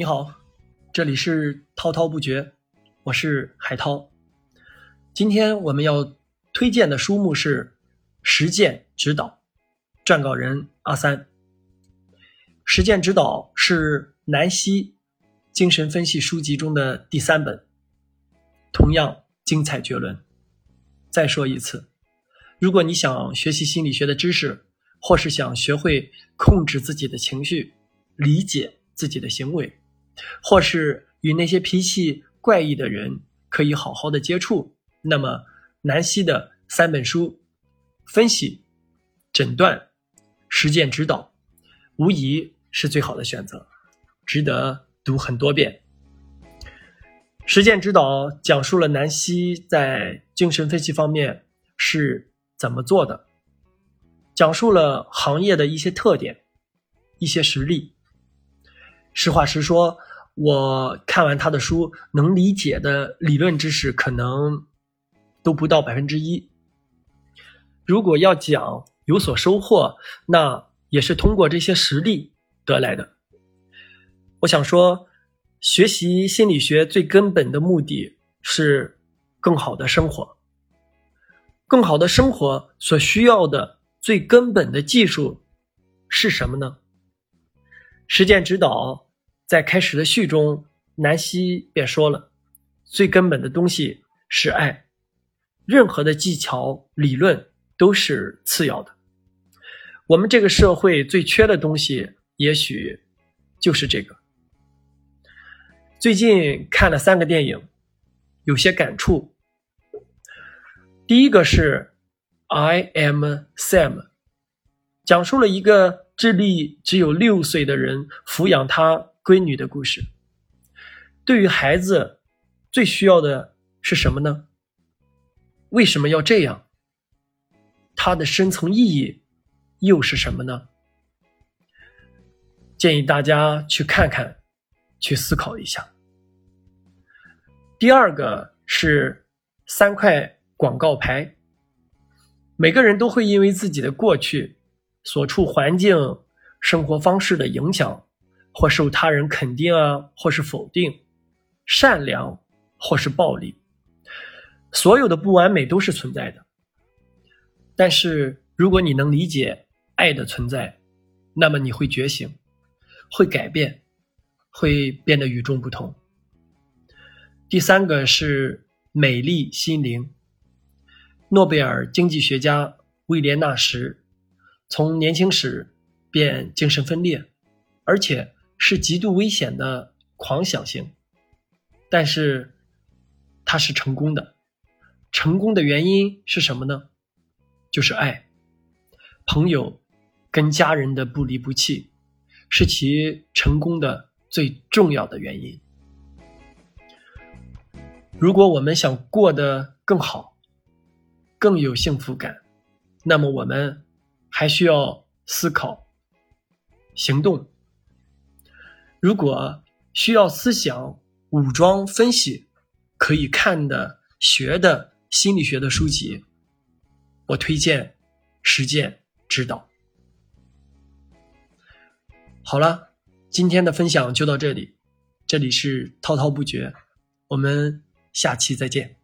你好，这里是滔滔不绝，我是海涛。今天我们要推荐的书目是《实践指导》，撰稿人阿三。《实践指导》是南希精神分析书籍中的第三本，同样精彩绝伦。再说一次，如果你想学习心理学的知识，或是想学会控制自己的情绪，理解自己的行为。或是与那些脾气怪异的人可以好好的接触，那么南希的三本书分析、诊断、实践指导，无疑是最好的选择，值得读很多遍。实践指导讲述了南希在精神分析方面是怎么做的，讲述了行业的一些特点、一些实例。实话实说。我看完他的书，能理解的理论知识可能都不到百分之一。如果要讲有所收获，那也是通过这些实例得来的。我想说，学习心理学最根本的目的是更好的生活。更好的生活所需要的最根本的技术是什么呢？实践指导。在开始的序中，南希便说了：“最根本的东西是爱，任何的技巧、理论都是次要的。我们这个社会最缺的东西，也许就是这个。”最近看了三个电影，有些感触。第一个是《I Am Sam》，讲述了一个智力只有六岁的人抚养他。闺女的故事，对于孩子最需要的是什么呢？为什么要这样？它的深层意义又是什么呢？建议大家去看看，去思考一下。第二个是三块广告牌，每个人都会因为自己的过去、所处环境、生活方式的影响。或受他人肯定啊，或是否定，善良或是暴力，所有的不完美都是存在的。但是，如果你能理解爱的存在，那么你会觉醒，会改变，会变得与众不同。第三个是美丽心灵。诺贝尔经济学家威廉纳什从年轻时便精神分裂，而且。是极度危险的狂想型，但是他是成功的。成功的原因是什么呢？就是爱，朋友跟家人的不离不弃，是其成功的最重要的原因。如果我们想过得更好，更有幸福感，那么我们还需要思考、行动。如果需要思想武装分析，可以看的学的心理学的书籍，我推荐实践指导。好了，今天的分享就到这里，这里是滔滔不绝，我们下期再见。